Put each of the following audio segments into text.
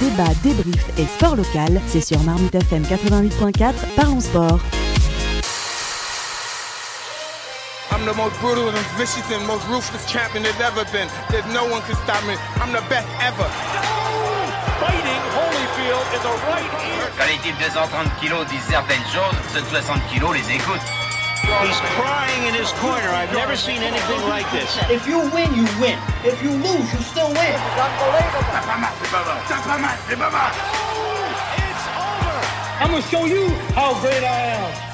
débat, débrief et sport local, c'est sur Marmite FM 88.4, parlons sport. I'm the most brutal and vicious and most ruthless champion there's ever been. There's no one can stop me. I'm the best ever. Fighting Holyfield in the right ear. Quand les types de 130 kilos disent certaines choses, ceux de 60 kilos les écoutent. He's crying in his corner. I've never seen anything like this. If you win, you win. If you lose, you still win. Pas mal, c'est pas mal. T'as pas mal, c'est pas mal. It's over. I'm gonna show you how great I am.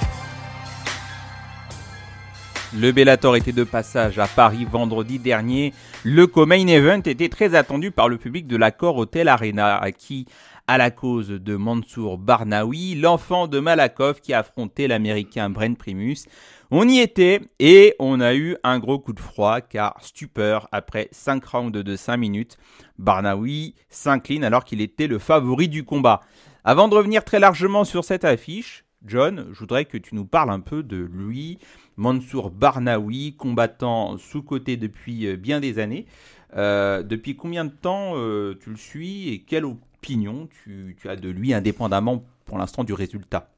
Le Bellator était de passage à Paris vendredi dernier. Le co-main event était très attendu par le public de l'accord Hotel Arena, qui, à la cause de Mansour Barnaoui, l'enfant de Malakoff qui affrontait l'américain Brent Primus. On y était et on a eu un gros coup de froid car stupeur après 5 rounds de 5 minutes. Barnaoui s'incline alors qu'il était le favori du combat. Avant de revenir très largement sur cette affiche, John, je voudrais que tu nous parles un peu de lui, Mansour Barnaoui, combattant sous-côté depuis euh, bien des années. Euh, depuis combien de temps euh, tu le suis et quelle tu, as de lui indépendamment pour l'instant du résultat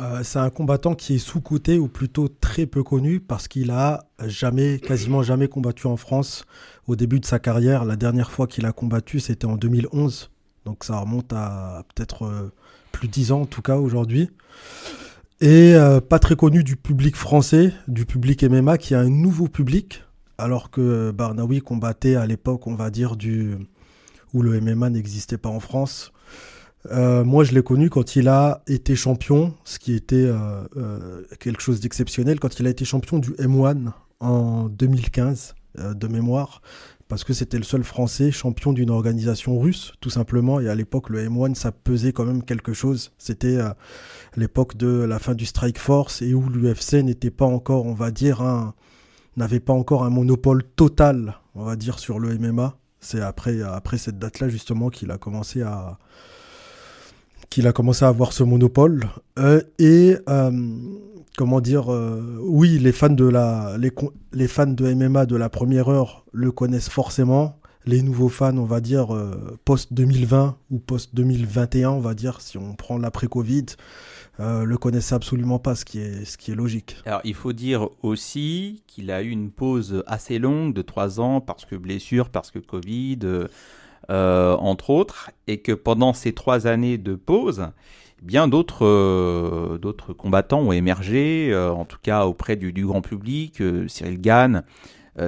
Euh, c'est un combattant qui est sous-coté ou plutôt très peu connu parce qu'il a jamais, quasiment jamais combattu en France au début de sa carrière. La dernière fois qu'il a combattu, c'était en 2011. Donc ça remonte à peut-être euh, plus de 10 ans en tout cas aujourd'hui. Et euh, pas très connu du public français, du public MMA qui a un nouveau public, alors que Barnaoui combattait à l'époque, on va dire, du où le MMA n'existait pas en France. Euh, moi, je l'ai connu quand il a été champion, ce qui était euh, euh, quelque chose d'exceptionnel, quand il a été champion du M1 en 2015, euh, de mémoire, parce que c'était le seul Français champion d'une organisation russe, tout simplement. Et à l'époque, le M1, ça pesait quand même quelque chose. C'était l'époque de la fin du Strike Force et où l'UFC n'était pas encore, on va dire, n'avait pas encore un monopole total, on va dire, sur le MMA. C'est après, après cette date-là, justement, qu'il a commencé à, qu'il a commencé à avoir ce monopole. Euh, et euh, comment dire, euh, oui, les fans de la, les, les fans de MMA de la première heure le connaissent forcément. Les nouveaux fans, on va dire post 2020 ou post 2021, on va dire, si on prend l'après Covid, euh, le connaissent absolument pas, ce qui est, logique. Alors, il faut dire aussi qu'il a eu une pause assez longue de 3 ans parce que blessure, parce que Covid, euh, euh, entre autres, et que pendant ces 3 années de pause, bien d'autres combattants ont émergé, en tout cas auprès du, grand public, Cyril Gann,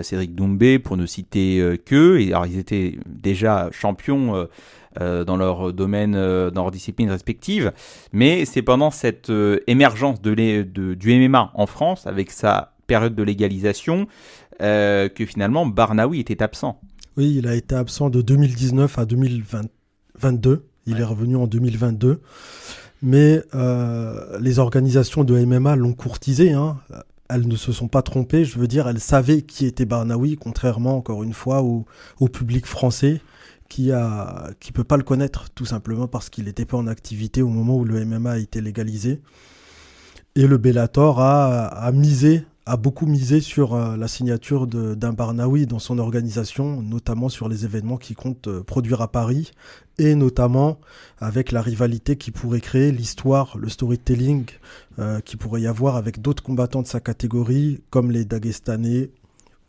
Cédric Doumbé, pour ne citer que. Et alors, ils étaient déjà champions euh, dans leur domaine, euh, dans leur discipline respective. Mais c'est pendant cette euh, émergence de du MMA en France, avec sa période de légalisation, que finalement Barnaoui était absent. Oui, il a été absent de 2019 à 2022. Il est revenu en 2022. Mais les organisations de MMA l'ont courtisé. Hein. Elles ne se sont pas trompées. Je veux dire, elles savaient qui était Barnaoui, contrairement, encore une fois, au, au public français qui a peut pas le connaître, tout simplement parce qu'il n'était pas en activité au moment où le MMA a été légalisé. Et le Bellator a, misé, a beaucoup misé sur euh, la signature d'un Barnaoui dans son organisation, notamment sur les événements qu'il compte euh, produire à Paris, et notamment avec la rivalité qui pourrait créer, l'histoire, le storytelling euh, qui pourrait y avoir avec d'autres combattants de sa catégorie, comme les Dagestanais,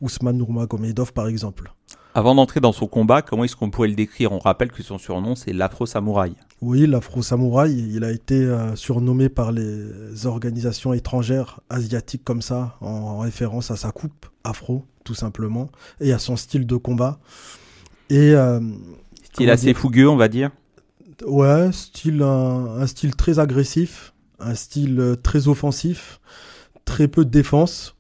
Ousmane Nurmagomedov par exemple. Avant d'entrer dans son combat, comment est-ce qu'on pourrait le décrire? On rappelle que son surnom, c'est l'Afro-Samouraï. Oui, l'Afro-Samouraï, il a été euh, surnommé par les organisations étrangères asiatiques comme ça, en, en référence à sa coupe afro, tout simplement, et à son style de combat. Et euh, Style assez fougueux, on va dire. Ouais, style, un, un style très agressif, un style euh, très offensif, très peu de défense.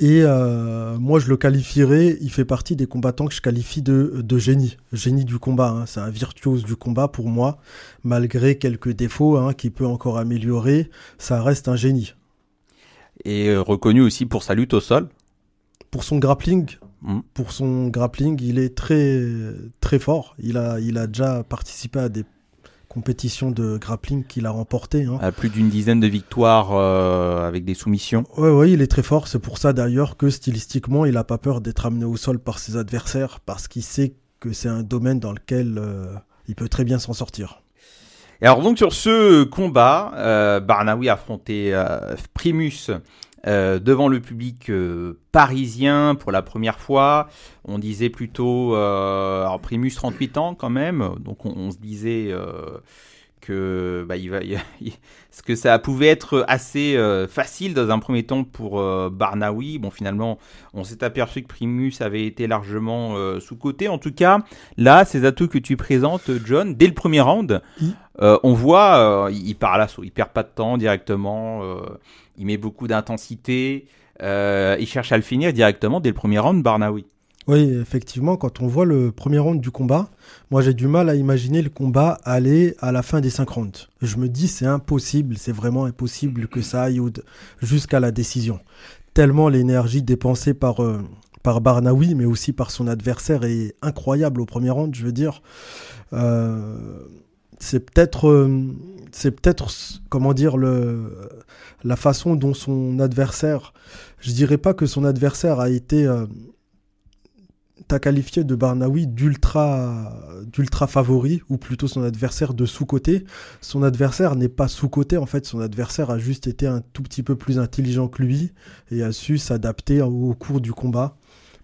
Et euh, moi, je le qualifierais, il fait partie des combattants que je qualifie de, de génie, génie du combat. hein. C'est un virtuose du combat pour moi, malgré quelques défauts hein, qu'il peut encore améliorer, ça reste un génie. Et euh, reconnu aussi pour sa lutte au sol. Pour son grappling, Mm. pour son grappling, il est très très fort. Il a, il a déjà participé à des compétitions de grappling qu'il a remportées. hein. À plus d'une dizaine de victoires euh, avec des soumissions. Ouais, ouais, il est très fort. C'est pour ça d'ailleurs que stylistiquement, il a pas peur d'être amené au sol par ses adversaires parce qu'il sait que c'est un domaine dans lequel euh, il peut très bien s'en sortir. Et alors donc sur ce combat, euh, Barnaoui affrontait euh, Primus euh, devant le public euh, parisien pour la première fois. On disait plutôt, euh, Primus 38 ans quand même, donc on, se disait que bah, ce que ça pouvait être assez facile dans un premier temps pour euh, Barnaoui. Bon finalement, on s'est aperçu que Primus avait été largement sous côté. En tout cas, là, ces atouts que tu présentes, John, dès le premier round. Euh, on voit, euh, il part à l'assaut, il perd pas de temps directement. euh, il met beaucoup d'intensité. il cherche à le finir directement dès le premier round, Barnaoui. Oui, effectivement, quand on voit le premier round du combat, moi j'ai du mal à imaginer le combat aller à la fin des 5 rounds. Je me dis c'est impossible, c'est vraiment impossible que ça aille jusqu'à la décision. Tellement l'énergie dépensée par, par Barnaoui, mais aussi par son adversaire est incroyable au premier round, je veux dire. C'est peut-être, euh, c'est peut-être, comment dire, le, la façon dont son adversaire, je dirais pas que son adversaire a été... euh, t'as qualifié de Barnaoui d'ultra d'ultra favori ou plutôt son adversaire de sous-côté. Son adversaire n'est pas sous-côté en fait, son adversaire a juste été un tout petit peu plus intelligent que lui et a su s'adapter au, au cours du combat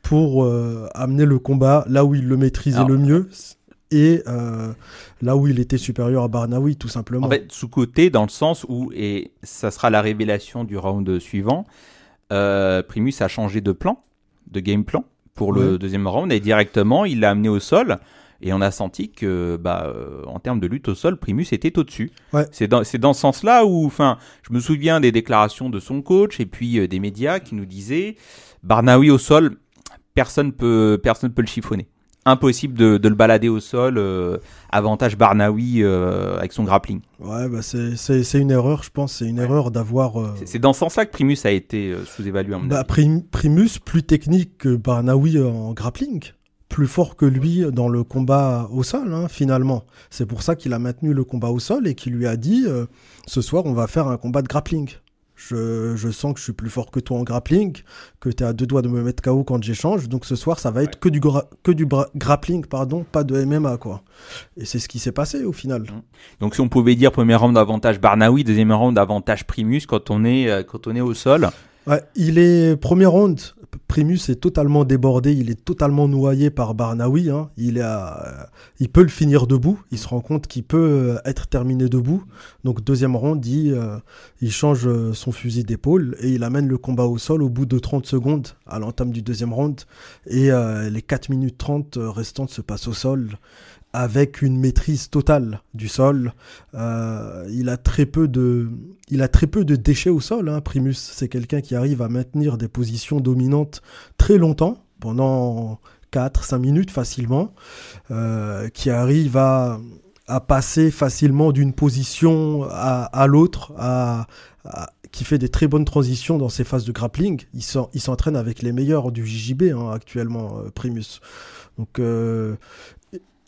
pour euh, amener le combat là où il le maîtrisait Alors- le mieux et euh, là où il était supérieur à Barnaoui tout simplement. En fait, sous-côté, dans le sens où, et ça sera la révélation du round suivant, euh, Primus a changé de plan, de game plan, pour le Ouais. deuxième round, et directement, il l'a amené au sol. Et on a senti que, bah, euh, en termes de lutte au sol, Primus était au-dessus. Ouais. C'est dans, dans ce sens-là où, enfin, je me souviens des déclarations de son coach et puis euh, des médias qui nous disaient Barnaoui au sol, personne peut, personne peut le chiffonner. Impossible de, de le balader au sol. euh, avantage Barnaoui euh, avec son grappling. Ouais, bah c'est- c'est c'est une erreur, je pense, c'est une erreur d'avoir euh, C'est- dans ce sens-là que Primus a été sous-évalué. Bah. Prim- Primus, plus technique que Barnaoui en grappling. Plus fort que lui dans le combat au sol, hein, finalement. C'est pour ça qu'il a maintenu le combat au sol et qu'il lui a dit ce soir, on va faire un combat de grappling. Je, je sens que je suis plus fort que toi en grappling, que tu es à deux doigts de me mettre KO quand j'échange. Donc ce soir, ça va être que du, que grappling, pardon, pas de MMA, quoi. Et c'est ce qui s'est passé au final. Donc si on pouvait dire premier round avantage Barnaoui, deuxième round avantage Primus quand on est, euh, quand on est au sol. Il est premier round. Primus est totalement débordé, il est totalement noyé par Barnaoui. hein. Il, a, euh, il peut le finir debout. Il se rend compte qu'il peut euh, être terminé debout. Donc deuxième round, il, euh, il change son fusil d'épaule et il amène le combat au sol au bout de 30 secondes à l'entame du deuxième round. Et les 4 minutes 30 restantes se passent au sol avec une maîtrise totale du sol. Euh, il a très peu de, il a très peu de déchets au sol. Hein. Primus, c'est quelqu'un qui arrive à maintenir des positions dominantes très longtemps, pendant 4-5 minutes facilement, euh, qui arrive à, à passer facilement d'une position à, l'autre, qui fait des très bonnes transitions dans ses phases de grappling. Il s'en- il s'entraîne avec les meilleurs du JJB hein, actuellement, euh, Primus. Donc,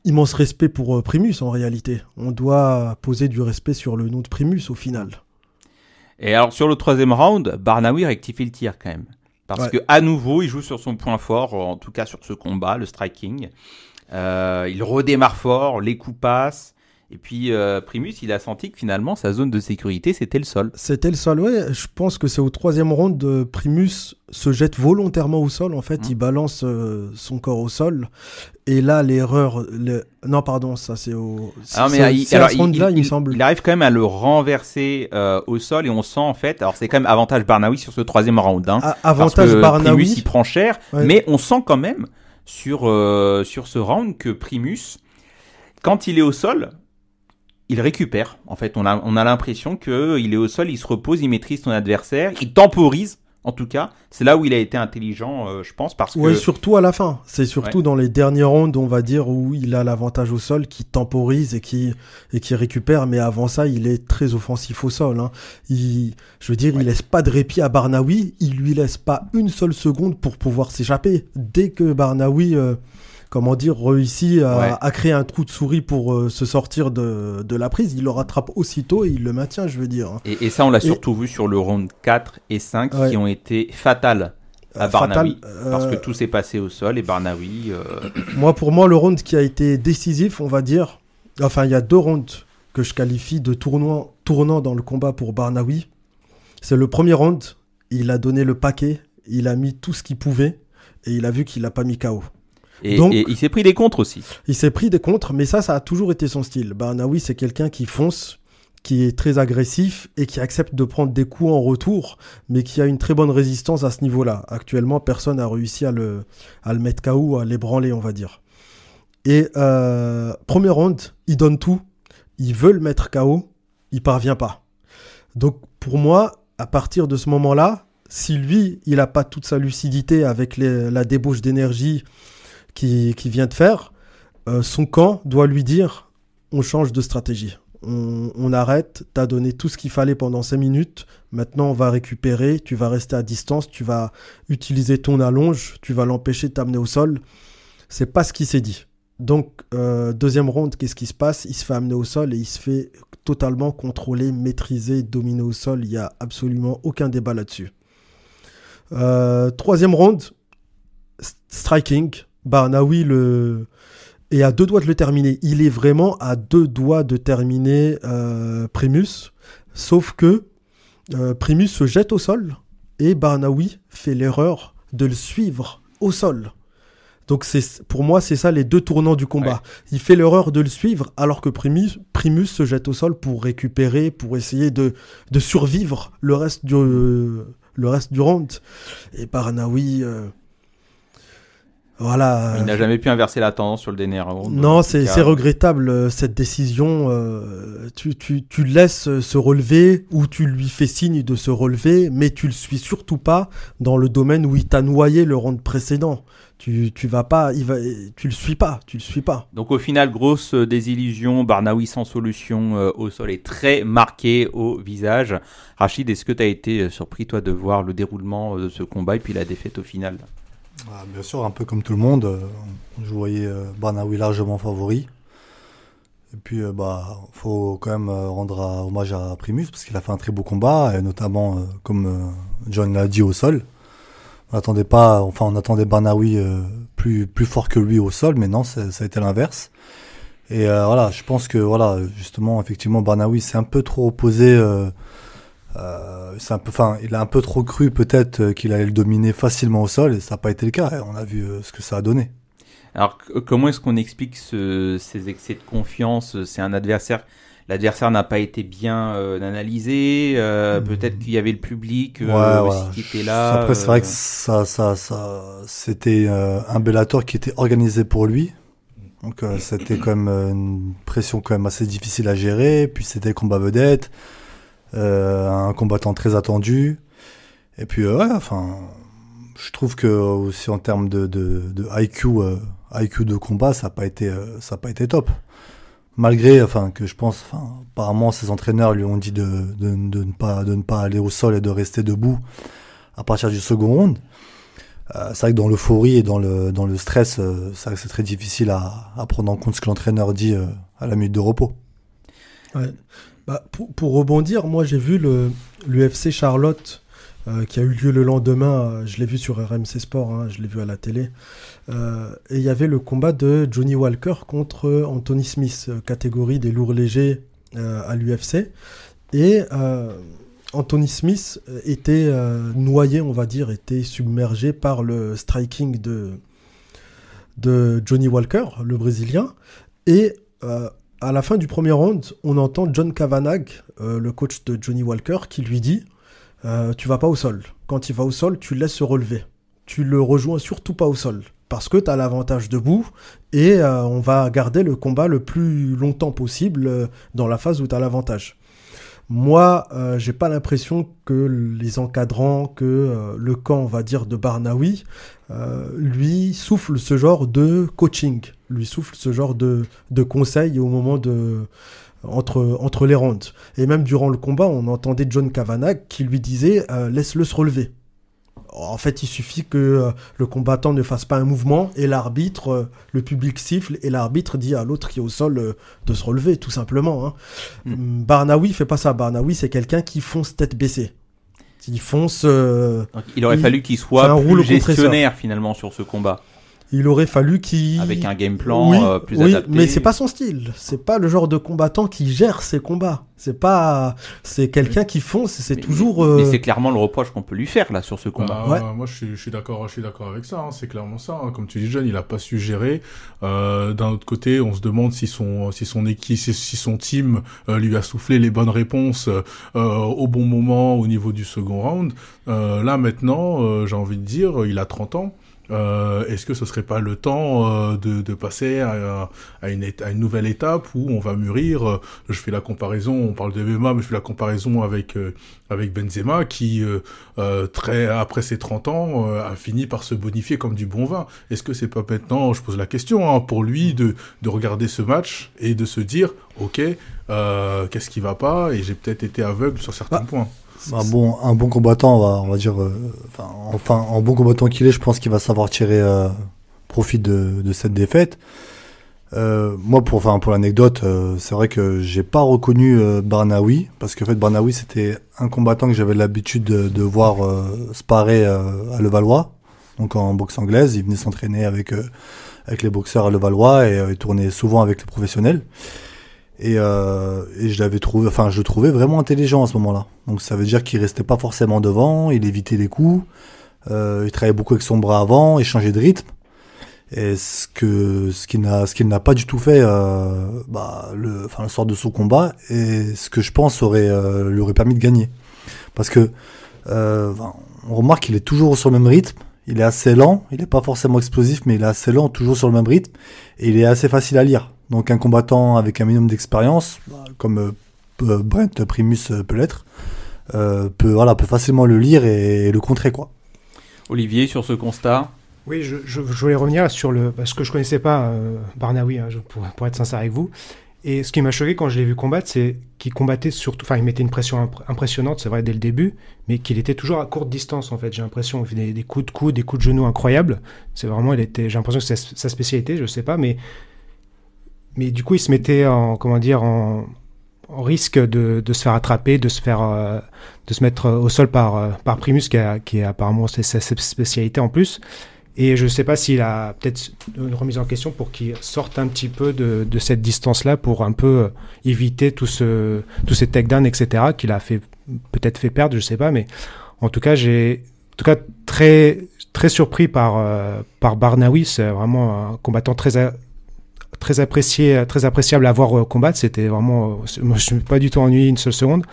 immense respect pour euh, Primus en réalité. On doit poser du respect sur le nom de Primus au final. Et alors sur le troisième round, Barnaoui rectifie le tir quand même. Parce Ouais. que à nouveau, il joue sur son point fort, en tout cas sur ce combat, le striking. Euh, il redémarre fort, les coups passent. Et puis euh, Primus, il a senti que finalement sa zone de sécurité, c'était le sol. C'était le sol, ouais. Je pense que c'est au troisième round de Primus se jette volontairement au sol. En fait, Mhm. il balance euh, son corps au sol. Et là, l'erreur. le- Non, pardon, ça c'est au. C'est- mais il, à alors, ce il- round-là, il, il- me semble. il arrive quand même à le renverser euh, au sol et on sent en fait. Alors c'est quand même avantage Barnaoui sur ce troisième round. Hein, parce avantage que Barnaoui. Primus il prend cher, Ouais. mais on sent quand même sur euh, sur ce round que Primus, quand il est au sol, il récupère. En fait, on a on a l'impression que il est au sol, il se repose, il maîtrise son adversaire, il temporise. En tout cas, c'est là où il a été intelligent, euh, je pense, parce que Ouais, surtout à la fin. C'est surtout Ouais. dans les derniers rounds, on va dire, où il a l'avantage au sol, qui temporise et qui, et qui récupère. Mais avant ça, il est très offensif au sol. hein. Il, je veux dire, il laisse pas de répit à Barnaoui. Il lui laisse pas une seule seconde pour pouvoir s'échapper. Dès que Barnaoui, euh, comment dire, réussit à, Ouais. à créer un trou de souris pour euh, se sortir de, de la prise, il le rattrape aussitôt et il le maintient, je veux dire. et, et ça on l'a Et- surtout vu sur le round 4 et 5 Ouais. qui ont été fatales à Euh, Barnaoui. fatal, Parce euh, que tout s'est passé au sol et Barnaoui. euh, Moi, pour moi, le round qui a été décisif, on va dire, Enfin, il y a deux rounds que je qualifie de tournant, tournant dans le combat pour Barnawi. C'est le premier round, il a donné le paquet, il a mis tout ce qu'il pouvait et il a vu qu'il n'a pas mis KO. Et, Donc- et il s'est pris des contres aussi. Il s'est pris des contres, mais ça, ça a toujours été son style. Barnawi, c'est quelqu'un qui fonce, qui est très agressif et qui accepte de prendre des coups en retour, mais qui a une très bonne résistance à ce niveau-là. Actuellement, personne n'a réussi à le, à le mettre KO, à l'ébranler, on va dire. Et euh, premier round, il donne tout. Il veut le mettre KO, il parvient pas. Donc pour moi, à partir de ce moment-là, si lui, il n'a pas toute sa lucidité avec les- la débauche d'énergie qui vient de faire, euh, son camp doit lui dire on change de stratégie. On, on arrête, t'as donné tout ce qu'il fallait pendant 5 minutes, maintenant on va récupérer, tu vas rester à distance, tu vas utiliser ton allonge, tu vas l'empêcher de t'amener au sol. C'est pas ce qui s'est dit. Donc, euh, deuxième round, qu'est-ce qui se passe? Il se fait amener au sol et il se fait totalement contrôler, maîtriser, dominer au sol. Il n'y a absolument aucun débat là-dessus. Euh, troisième round, st- striking. Barnawi le... est à deux doigts de le terminer. Il est vraiment à deux doigts de terminer euh, Primus. Sauf que euh, Primus se jette au sol et Barnawi fait l'erreur de le suivre au sol. Donc c'est pour moi c'est ça les deux tournants du combat. Il fait l'erreur de le suivre alors que Primus, Primus se jette au sol pour récupérer, pour essayer de, de survivre le reste du le reste du round. Et Barnawi euh, voilà. Il n'a jamais pu inverser la tendance sur le dernier round. Non, c'est regrettable euh, cette décision. euh, tu, tu, laisses euh, se relever ou tu lui fais signe de se relever, mais tu le suis surtout pas dans le domaine où il t'a noyé le round précédent. Tu, tu vas pas, il va, tu le suis pas, tu le suis pas. Donc au final, grosse euh, désillusion. Barnaoui sans solution euh, au sol est très marqué au visage. Rachid, est-ce que tu as été euh, surpris toi de voir le déroulement euh, de ce combat et puis la défaite au final? Bien sûr, un peu comme tout le monde, euh, je voyais euh, Barnaoui largement favori. Et puis, euh, bah, faut quand même rendre hommage à Primus parce qu'il a fait un très beau combat, et notamment, comme John l'a dit, au sol. On n'attendait pas, enfin, on attendait Barnaoui euh, plus plus fort que lui au sol, mais non, ça a été l'inverse. Et voilà, je pense que voilà, justement, effectivement, Barnaoui s'est un peu trop opposé. Euh, euh, c'est un peu, enfin, il a un peu trop cru peut-être euh, qu'il allait le dominer facilement au sol, et ça n'a pas été le cas. On a vu euh, ce que ça a donné. Alors comment est-ce qu'on explique ce- ces excès de confiance C'est un adversaire. L'adversaire n'a pas été bien euh, analysé. euh, Peut-être qu'il y avait le public euh, Ouais, aussi qui était là. Après, c'est vrai que euh, ça, ça, ça, c'était euh, un Bellator qui était organisé pour lui. Donc, euh, c'était quand même euh, une pression quand même assez difficile à gérer. Puis c'était combat vedette, euh, un combattant très attendu. Et puis, euh, enfin, je trouve que euh, aussi en termes de, IQ, euh, IQ de combat, ça n'a pas été, euh, pas été top. Malgré, enfin, que je pense, enfin, apparemment, ses entraîneurs lui ont dit de, de, ne pas, de ne pas aller au sol et de rester debout à partir du second round. Euh, c'est vrai que dans l'euphorie et dans le, dans le stress, euh, c'est très difficile à, prendre en compte ce que l'entraîneur dit euh, à la minute de repos. Ouais. Bah, pour, rebondir, moi j'ai vu l'UFC Charlotte euh, qui a eu lieu le lendemain. euh, je l'ai vu sur RMC Sport, hein, je l'ai vu à la télé. Euh, et il y avait le combat de Johnny Walker contre Anthony Smith, catégorie des lourds légers à l'UFC. Et Anthony Smith était noyé, on va dire, était submergé par le striking de, de Johnny Walker, le Brésilien. Et à la fin du premier round, on entend John Kavanagh, euh, le coach de Johnny Walker, qui lui dit euh, Tu vas pas au sol. Quand il va au sol, tu le laisses se relever. Tu le rejoins surtout pas au sol. Parce que tu as l'avantage debout et euh, on va garder le combat le plus longtemps possible euh, dans la phase où tu as l'avantage. Moi, j'ai pas l'impression que les encadrants, que le camp, on va dire, de Barnawi, lui souffle ce genre de coaching, lui souffle ce genre de, de conseils au moment de entre, entre les rounds. Et même durant le combat, on entendait John Kavanagh qui lui disait euh, laisse-le se relever. En fait, il suffit que euh, le combattant ne fasse pas un mouvement et l'arbitre, euh, le public siffle et l'arbitre dit à l'autre qui est au sol de se relever, tout simplement. Hein. Mm. Barnawi fait pas ça. Barnawi, c'est quelqu'un qui fonce tête baissée. Il fonce. il aurait il- fallu qu'il soit un plus gestionnaire finalement sur ce combat. Il aurait fallu qu'il. Avec un game plan oui, euh, plus oui, adapté. mais c'est pas son style. C'est pas le genre de combattant qui gère ses combats. C'est pas. C'est quelqu'un qui fonce. C'est Mais- toujours. Mais, euh, c'est clairement le reproche qu'on peut lui faire là sur ce combat. Bah, Ouais. Moi, je suis, je suis d'accord, je suis d'accord avec ça. hein, c'est clairement ça. hein. Comme tu dis, John, il a pas su gérer. Euh, D'un autre côté, on se demande si son, si son équipe, si, si son team euh, lui a soufflé les bonnes réponses euh, au bon moment au niveau du second round. Euh, là, maintenant, euh, j'ai envie de dire, il a 30 ans. Euh, Est-ce que ce serait pas le temps euh, de, de passer à, à, une, à une nouvelle étape où on va mûrir euh, Je fais la comparaison, on parle de MMA, mais je fais la comparaison avec euh, avec Benzema qui euh, très après ses 30 ans euh, a fini par se bonifier comme du bon vin. Est-ce que c'est pas maintenant, je pose la question, hein, pour lui de de regarder ce match et de se dire, ok, euh, qu'est-ce qui va pas Et j'ai peut-être été aveugle sur certains Bah, points. Un bon, un bon combattant, on va, on va dire, euh, enfin, en bon combattant qu'il est, je pense qu'il va savoir tirer euh, profit de, de cette défaite. Euh, moi, pour, pour l'anecdote, euh, c'est vrai que j'ai pas reconnu euh, Barnaoui parce qu'en fait, Barnaoui c'était un combattant que j'avais l'habitude de, de voir euh, sparer à Levallois, donc en boxe anglaise. Il venait s'entraîner avec avec les boxeurs à Levallois et il tournait souvent avec les professionnels. Et, euh, et je l'avais trouvé, enfin, je le trouvais vraiment intelligent à ce moment-là. Donc ça veut dire qu'il restait pas forcément devant, il évitait les coups, euh, il travaillait beaucoup avec son bras avant, il changeait de rythme. Et ce que ce qu'il n'a ce qu'il n'a pas du tout fait, euh, bah, le, enfin, le soir de son combat, et ce que je pense aurait euh, lui aurait permis de gagner. Parce que euh, on remarque qu'il est toujours sur le même rythme. Il est assez lent, il n'est pas forcément explosif, mais il est assez lent, toujours sur le même rythme, et il est assez facile à lire. Donc un combattant avec un minimum d'expérience, comme euh, Brent Primus euh, peut l'être, euh, peut voilà peut facilement le lire et, le contrer quoi. Olivier, sur ce constat, Oui, je, je- je voulais revenir sur le. Parce que je connaissais pas euh, Barnaoui, hein, je- pour, pour être sincère avec vous. Et ce qui m'a choqué quand je l'ai vu combattre, c'est qu'il combattait surtout. Enfin, il mettait une pression imp- impressionnante, c'est vrai, dès le début, mais qu'il était toujours à courte distance, en fait. J'ai l'impression. Il fait des, des coups de coude, des coups de genoux incroyables. C'est vraiment. Il était, j'ai l'impression que c'est sa spécialité, je sais pas, mais. Mais du coup, il se mettait en. Comment dire En, risque de, se faire attraper, de se faire. euh, de se mettre au sol par, euh, par Primus, qui, a- qui est apparemment c'est sa spécialité en plus. Et je ne sais pas s'il a peut-être une remise en question pour qu'il sorte un petit peu de, de cette distance-là pour un peu euh, éviter tout ce, tous ces takedowns, etc., qu'il a fait peut-être fait perdre, je ne sais pas. Mais en tout cas, j'ai en tout cas très, très surpris par, euh, par Barnaoui. C'est vraiment un combattant très, a- très, apprécié, très appréciable à voir euh, combattre. C'était vraiment. euh, moi, je ne me suis pas du tout ennuyé une seule seconde.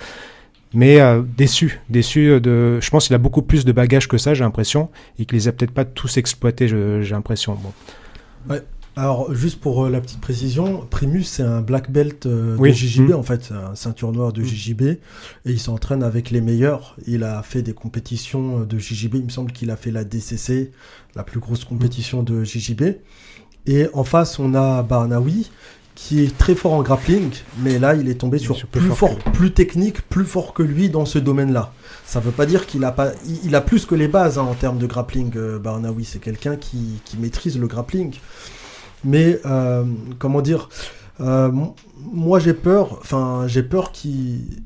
Mais euh, déçu, déçu de. Je pense qu'il a beaucoup plus de bagages que ça, j'ai l'impression, et qu'il les a peut-être pas tous exploités, j'ai l'impression. Bon. Alors, juste pour euh, la petite précision, Primus, c'est un black belt euh, Oui. de JJB, Mm. en fait, un ceinture noire de Mm. JJB, et il s'entraîne avec les meilleurs. Il a fait des compétitions de JJB, il me semble qu'il a fait la DCC, la plus grosse compétition de JJB. Et en face, on a Barnaoui, qui est très fort en grappling, mais là, il est tombé sur plus, plus fort fort, plus technique, plus fort que lui dans ce domaine-là. Ça veut pas dire qu'il a pas, il, il a plus que les bases hein, en termes de grappling. euh, Barnaoui, c'est quelqu'un qui, qui maîtrise le grappling. Mais euh, comment dire, euh, moi j'ai peur, enfin j'ai peur qu'il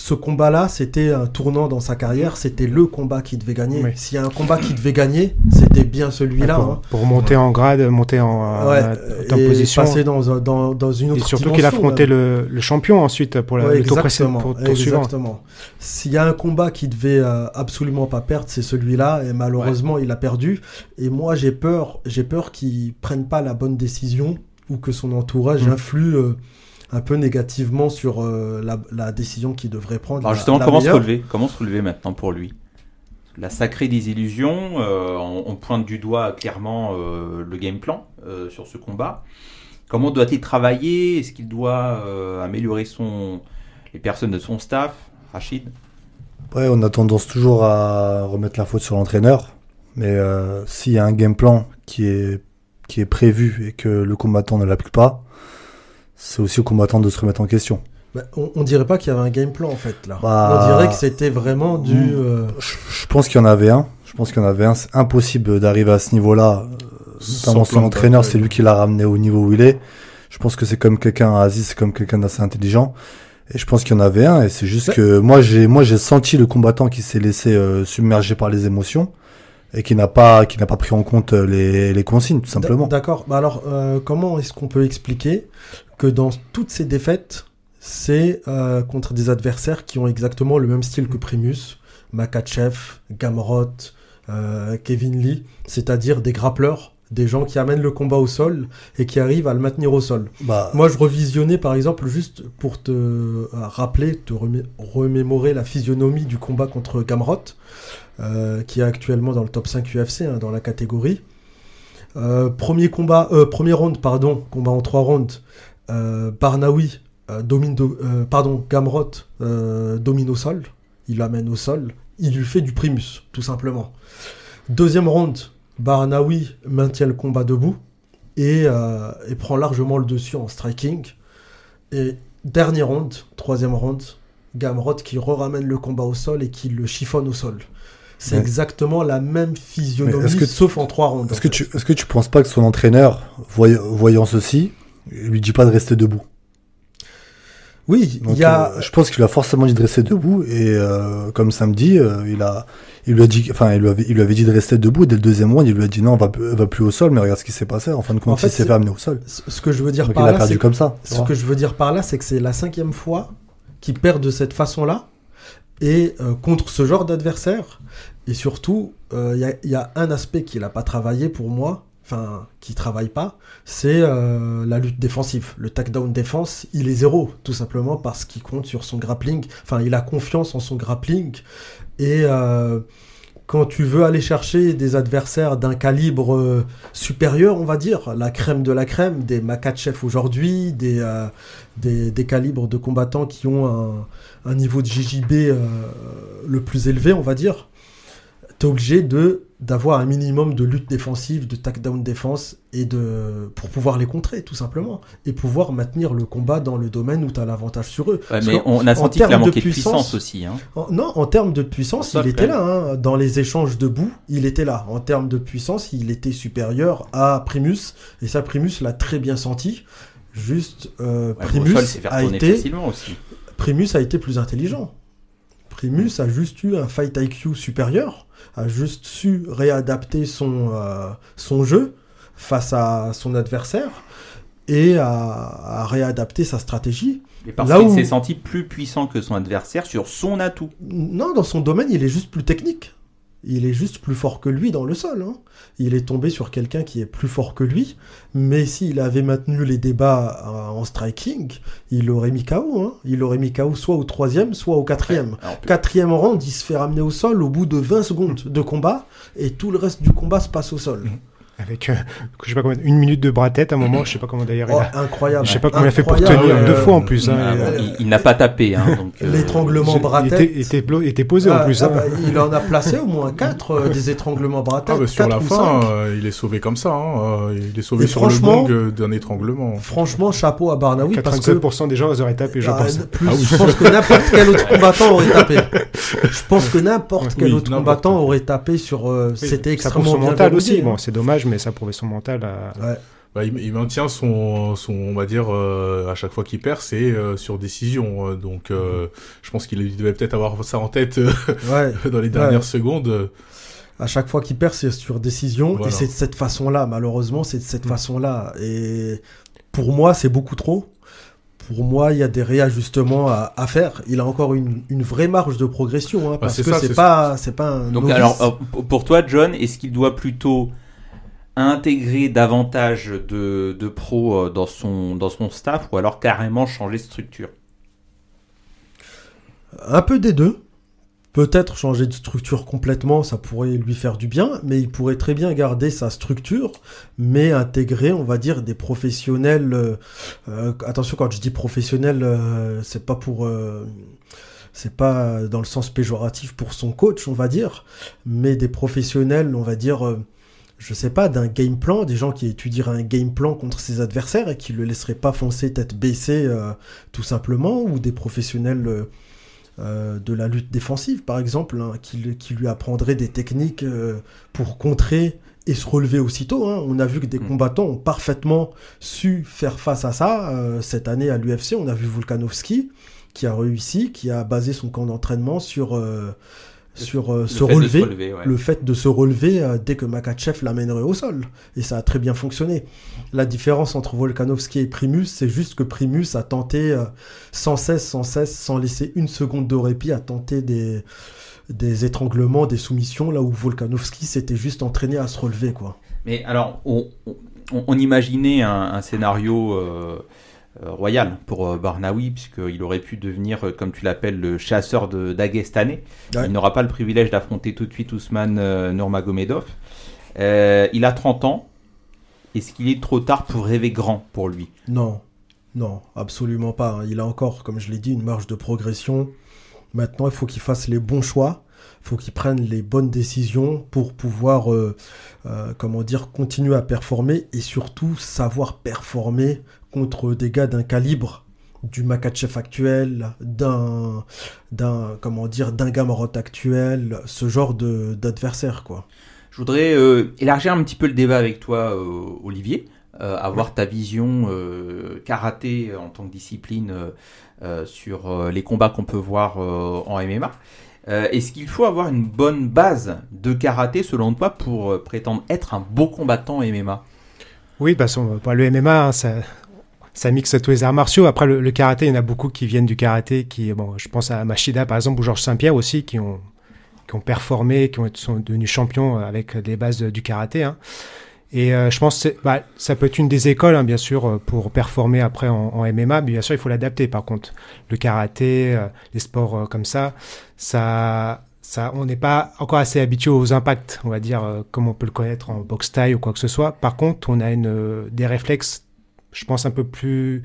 ce combat-là, c'était un tournant dans sa carrière, c'était le combat qu'il devait gagner. Oui. S'il y a un combat qu'il devait gagner, c'était bien celui-là. pour, hein. pour monter en grade, monter en, Ouais, euh, en et position. passer dans, un- dans, dans une Et autre surtout qu'il affrontait le, le champion ensuite pour la, Ouais, le tour, précédent, exactement. S'il y a un combat qui devait euh, absolument pas perdre, c'est celui-là, et malheureusement il a perdu. Et moi j'ai peur, j'ai peur qu'il prenne pas la bonne décision ou que son entourage Mm. influe euh, un peu négativement sur euh, la, la décision qu'il devrait prendre. alors justement, la comment se relever Comment se relever maintenant pour lui? La sacrée désillusion, euh, on, on pointe du doigt clairement euh, le game plan euh, sur ce combat. Comment doit-il travailler? Est-ce qu'il doit euh, améliorer son, les personnes de son staff? Rachid? Ouais, on a tendance toujours à remettre la faute sur l'entraîneur, mais euh, s'il y a un game plan qui est qui est prévu et que le combattant ne l'applique pas, c'est aussi au combattant de se remettre en question. Bah, on, on dirait pas qu'il y avait un game plan en fait là. Bah, on dirait que c'était vraiment du. Mm. euh, Je, je pense qu'il y en avait un. Je pense qu'il y en avait un. C'est impossible d'arriver à ce niveau-là. euh, Notamment Sans son entraîneur, c'est lui qui l'a ramené au niveau où il est. Je pense que c'est comme quelqu'un, Aziz, c'est comme quelqu'un d'assez intelligent. Et je pense qu'il y en avait un. Et c'est juste Ouais. que moi, j'ai, moi, j'ai senti le combattant qui s'est laissé euh, submerger par les émotions. Et qui n'a pas, qui n'a pas pris en compte les, les consignes, tout simplement. D'accord. Bah alors, euh, comment est-ce qu'on peut expliquer que dans toutes ces défaites, c'est euh, contre des adversaires qui ont exactement le même style que Primus, Makachev, Gamrot, euh, Kevin Lee, c'est-à-dire des grappleurs, des gens qui amènent le combat au sol et qui arrivent à le maintenir au sol. Bah, Moi, je revisionnais par exemple juste pour te euh, rappeler, te remé- remémorer la physionomie du combat contre Gamrot, euh, qui est actuellement dans le top 5 UFC, hein, dans la catégorie. Euh, premier combat, euh, premier round, pardon, combat en trois rounds. Barnaoui domine, do- pardon, Gamrot domine au sol. Il l'amène au sol. Il lui fait du primus, tout simplement. Deuxième round, Barnaoui maintient le combat debout et, et prend largement le dessus en striking. Et dernier round, troisième round, Gamrot qui re-ramène le combat au sol et qui le chiffonne au sol. C'est Ouais. exactement la même physionomie, Mais est-ce que- sauf en trois rounds. Est-ce que tu, est-ce que tu penses pas que son entraîneur, voy- voyant ceci, lui dit pas de rester debout? Oui, Donc, il y a. euh, je pense qu'il a forcément dit de rester debout et euh, comme samedi, euh, il a, il lui a dit, enfin, il lui avait, il lui avait dit de rester debout. Dès le deuxième round, il lui a dit non, va, va plus au sol. Mais regarde ce qui s'est passé. En fin de compte, En fait, il s'est fait amener au sol. Ce que je veux dire Donc par il a là, perdu c'est comme ça. tu Ce que je veux dire par là, c'est que c'est la cinquième fois qu'il perd de cette façon-là et euh, contre ce genre d'adversaire. Et surtout, euh, il y a- il y, a un aspect qu'il n'a pas travaillé pour moi, enfin, qui travaille pas, c'est euh, la lutte défensive. Le takedown défense, il est zéro, tout simplement parce qu'il compte sur son grappling. Enfin, il a confiance en son grappling. Et euh, quand tu veux aller chercher des adversaires d'un calibre euh, supérieur, on va dire, la crème de la crème, des Makachev aujourd'hui, des, euh, calibres de combattants qui ont un, niveau de JJB euh, le plus élevé, on va dire, t'es obligé de d'avoir un minimum de lutte défensive, de takedown défense, et de pour pouvoir les contrer, tout simplement, et pouvoir maintenir le combat dans le domaine où tu as l'avantage sur eux. Ouais, mais on a en senti de puissance aussi. Hein. en- non, en termes de puissance, il était là. hein. Dans les échanges debout, il était là. En termes de puissance, il était supérieur à Primus. Et ça, Primus l'a très bien senti. Juste, euh, Ouais, Primus, a été, aussi. Primus a été plus intelligent. Primus a juste eu un fight IQ supérieur, a juste su réadapter son, euh, son jeu face à son adversaire et a, a réadapté sa stratégie. Et parce Là qu'il où- s'est senti plus puissant que son adversaire sur son atout. Non, dans son domaine, il est juste plus technique. Il est juste plus fort que lui dans le sol. hein. Il est tombé sur quelqu'un qui est plus fort que lui. Mais s'il avait maintenu les débats euh, en striking, il l'aurait mis KO. hein. Il l'aurait mis KO soit au troisième, soit au quatrième. Quatrième round, il se fait ramener au sol au bout de 20 secondes de combat. Et tout le reste du combat se passe au sol. Avec, euh, je sais pas combien, une minute de bras-tête à un moment, je sais pas comment d'ailleurs. il Oh, a- incroyable. Je sais pas comment il a fait pour tenir Euh, deux fois en plus. hein. ah, Il- bon, il il n'a pas tapé. Hein, euh, L'étranglement il bras-tête. était, était, posé en Ah, plus. ah hein. bah, il en a placé au moins 4 des étranglements bras Ah, bah, sur quatre la fin, euh, il est sauvé comme ça. hein, euh, il est sauvé Et sur le euh, d'un étranglement. Franchement, chapeau à Barnaoui parce que 87% des gens auraient tapé, je Ah, pense. plus, Ah oui. je pense que n'importe quel autre combattant aurait tapé. Je pense que n'importe quel autre combattant aurait tapé sur. euh, C'était extrêmement mental aussi. Bon, c'est dommage, mais ça prouvait son mental. À... Ouais. Bah, il, il maintient son, son, on va dire, euh, à chaque fois qu'il perd, c'est euh, sur décision. euh, donc, euh, je pense qu'il devait peut-être avoir ça en tête Ouais. dans les dernières Ouais. secondes. À chaque fois qu'il perd, c'est sur décision. Voilà. Et c'est de cette façon-là, malheureusement, c'est de cette façon-là. Et pour moi, c'est beaucoup trop. Pour moi, il y a des réajustements à, à faire. Il a encore une, une vraie marge de progression. hein, parce c'est que ça, c'est pas, c'est pas un. Donc novice. alors pour toi John, est-ce qu'il doit plutôt intégrer davantage de, de pros euh, dans son, staff ou alors carrément changer de structure? Un peu des deux. Peut-être changer de structure complètement, ça pourrait lui faire du bien, mais il pourrait très bien garder sa structure, mais intégrer, on va dire, des professionnels. euh, euh, attention, quand je dis professionnel, euh, c'est pas pour. c'est pas dans le sens péjoratif pour son coach, on va dire, mais des professionnels, on va dire, je sais pas, d'un game plan, des gens qui étudieraient un game plan contre ses adversaires et qui le laisseraient pas foncer tête baissée, euh, tout simplement, ou des professionnels. euh, euh, de la lutte défensive, par exemple, hein, qui, lui- qui lui apprendrait des techniques euh, pour contrer et se relever aussitôt. hein. On a vu que des Mm. combattants ont parfaitement su faire face à ça. Euh, cette année à l'UFC, on a vu Volkanovski qui a réussi, qui a basé son camp d'entraînement sur, euh, sur euh, se relever, se relever, ouais. le fait de se relever euh, dès que Makachev l'amènerait au sol. Et ça a très bien fonctionné. La différence entre Volkanovski et Primus, c'est juste que Primus a tenté euh, sans cesse, sans cesse, sans laisser une seconde de répit, à tenter des, des étranglements, des soumissions, là où Volkanovski s'était juste entraîné à se relever. quoi. Mais alors, on, on- on imaginait un, un scénario royal pour euh, Barnaoui, puisqu'il aurait pu devenir, euh, comme tu l'appelles, le chasseur de d'Agestanais. Ouais. Il n'aura pas le privilège d'affronter tout de suite Ousmane euh, Nurmagomedov. Euh, il a 30 ans. Est-ce qu'il est trop tard pour rêver grand pour lui? Non, non, absolument pas. Il a encore, comme je l'ai dit, une marge de progression. Maintenant, il faut qu'il fasse les bons choix. Il faut qu'il prenne les bonnes décisions pour pouvoir, euh, euh, comment dire, continuer à performer et surtout savoir performer contre des gars d'un calibre du Makachev actuel, d'un, d'un, comment dire, d'un Gamarot actuel, ce genre de, d'adversaire, quoi. Je voudrais euh, élargir un petit peu le débat avec toi, euh, Olivier, euh, avoir ta vision euh, karaté en tant que discipline sur euh, les combats qu'on peut voir euh, en MMA. Euh, Est-ce qu'il faut avoir une bonne base de karaté selon toi pour euh, prétendre être un beau combattant en MMA Oui, bah, son- bah, le MMA, hein, ça, ça mixe tous les arts martiaux. Après, le, karaté, il y en a beaucoup qui viennent du karaté, qui, bon, je pense à Machida, par exemple, ou Georges Saint-Pierre aussi, qui ont, qui ont performé, qui ont, sont devenus champions avec les bases du karaté. hein. Et euh, je pense que bah, ça peut être une des écoles, hein, bien sûr, pour performer après en, MMA. Mais bien sûr, il faut l'adapter. Par contre, le karaté, euh, les sports euh, comme ça, ça, ça, on n'est pas encore assez habitué aux impacts, on va dire, comme on peut le connaître en boxe taille ou quoi que ce soit. Par contre, on a une, des réflexes, je pense, un peu plus,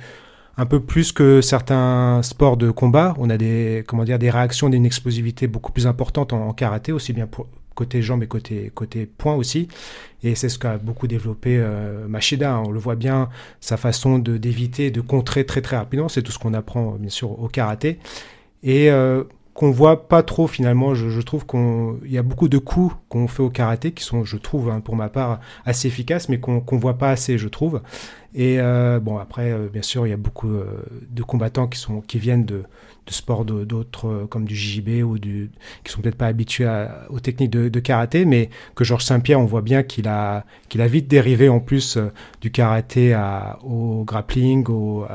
un peu plus que certains sports de combat. On a des, comment dire, des réactions d'une explosivité beaucoup plus importante en, karaté, aussi bien côté jambes et côté, côté poing aussi. Et c'est ce qu'a beaucoup développé euh, Machida. On le voit bien, sa façon de d'éviter, de contrer très très rapidement. C'est tout ce qu'on apprend bien sûr au karaté. Et euh, qu'on voit pas trop finalement. Je, trouve qu'on il y a beaucoup de coups qu'on fait au karaté qui sont, je trouve, hein, pour ma part, assez efficaces, mais qu'on qu'on voit pas assez, je trouve. Et euh, bon, après, euh, bien sûr, il y a beaucoup euh, de combattants qui viennent de, sports d'autres comme du JJB ou du qui sont peut-être pas habitués aux techniques de, karaté, mais que Georges Saint-Pierre, on voit bien qu'il a qu'il a vite dérivé en plus du karaté au grappling, au,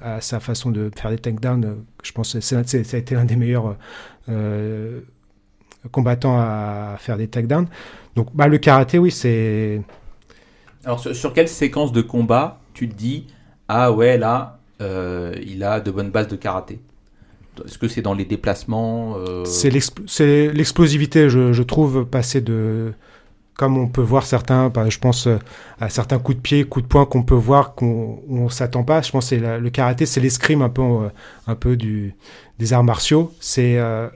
à sa façon de faire des takedowns. Je pense que ça a été l'un des meilleurs euh, combattants à faire des takedowns. Donc, bah, le karaté, oui, c'est Alors, sur, sur quelle séquence de combat tu te dis Ah ouais, là, euh, il a de bonnes bases de karaté? Est-ce que c'est dans les déplacements euh, c'est l'explosivité, je, je trouve, passer de. Comme on peut voir certains, je pense euh, à certains coups de pied, coups de poing qu'on peut voir qu'on on s'attend pas. Je pense que le karaté, c'est l'escrime un peu, euh, un peu des arts martiaux. C'est euh,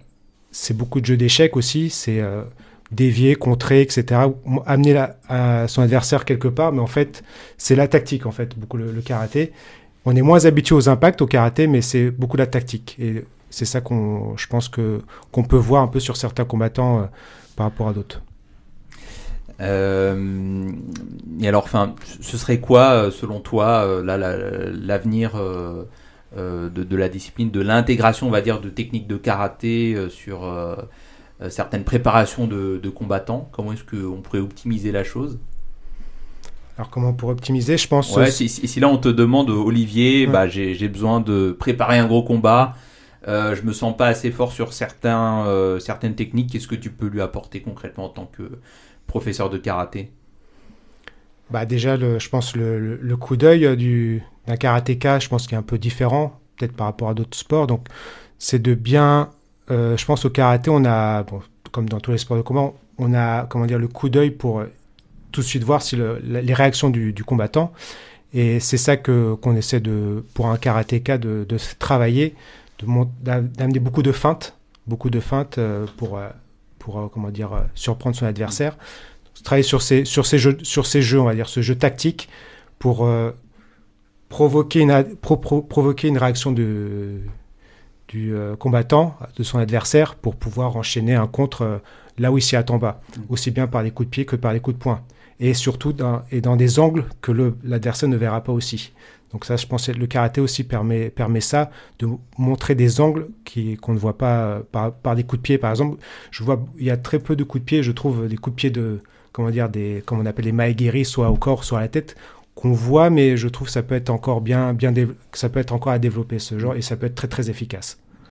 c'est beaucoup de jeux d'échecs aussi. C'est dévier, contrer, etc. Amener à son adversaire quelque part. Mais en fait, c'est la tactique, en fait, beaucoup le, karaté. On est moins habitué aux impacts au karaté, mais c'est beaucoup la tactique. Et c'est ça qu'on, je pense que qu'on peut voir un peu sur certains combattants par rapport à d'autres. Euh, et alors, enfin, ce serait quoi, euh, selon toi, euh, là, l'avenir euh, euh, de, de la discipline, de l'intégration, on va dire, de techniques de karaté sur certaines préparations de, de combattants? Comment est-ce qu'on pourrait optimiser la chose? Alors comment pour optimiser, je pense. Ouais, si, si- si là on te demande, Olivier, Ouais. bah, j'ai j'ai besoin de préparer un gros combat, euh, je me sens pas assez fort sur certains, euh, certaines techniques, qu'est-ce que tu peux lui apporter concrètement en tant que professeur de karaté Bah déjà, je pense le, le, coup d'œil euh, du d'un karatéka, je pense qu'il est un peu différent, peut-être par rapport à d'autres sports. Donc, c'est de bien, euh, je pense au karaté, on a, comme dans tous les sports de combat, on a, comment dire, le coup d'œil pour euh, tout de suite voir si les réactions du, combattant. Et c'est ça que qu'on essaie de, pour un karatéka, de, travailler, de d'amener beaucoup de feintes, beaucoup de feintes pour, pour euh, comment dire, euh, surprendre son adversaire travailler sur ces, sur ces jeux, sur ces jeux, on va dire, ce jeu tactique pour euh, provoquer, une, pro- pro- provoquer une réaction de, du combattant, de son adversaire, pour pouvoir enchaîner un contre là où il s'y attend pas, aussi bien par les coups de pied que par les coups de poing. Et surtout dans, et dans des angles que le- l'adversaire ne verra pas aussi. Donc ça, je pense que le karaté aussi permet, ça, de montrer des angles qu'on ne voit pas par, par, des coups de pied. Par exemple, je vois, il y a très peu de coups de pied, je trouve, des coups de pied de, comment dire, des, comme on appelle les maegiri, soit au corps, soit à la tête, qu'on voit, mais je trouve que ça peut être encore bien, bien, ça peut être encore à développer ce genre, et ça peut être très très efficace.